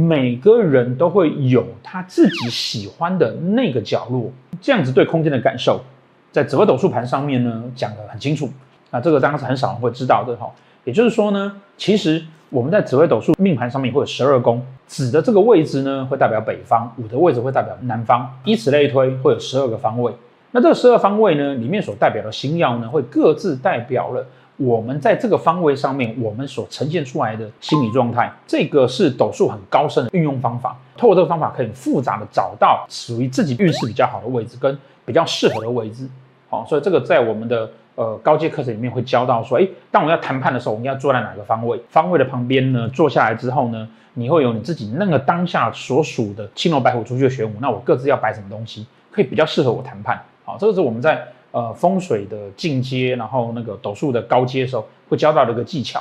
每个人都会有他自己喜欢的那个角落，这样子对空间的感受，在紫微斗数盘上面呢讲得很清楚。那这个当然是很少人会知道的哈。也就是说呢，其实我们在紫微斗数命盘上面会有十二宫，子的这个位置呢会代表北方，午的位置会代表南方，以此类推，会有十二个方位。那这十二方位呢，里面所代表的星曜呢，会各自代表了。我们在这个方位上面，我们所呈现出来的心理状态，这个是斗数很高深的运用方法。透过这个方法，可以复杂的找到属于自己运势比较好的位置跟比较适合的位置。好，所以这个在我们的呃高阶课程里面会教到说，诶，当我要谈判的时候，我们要坐在哪个方位？方位的旁边呢，坐下来之后呢，你会有你自己那个当下所属的青龙白虎朱雀玄武，那我各自要摆什么东西，可以比较适合我谈判。好，这个是我们在。呃，风水的进阶，然后那个斗数的高阶的时候，会教到的一个技巧。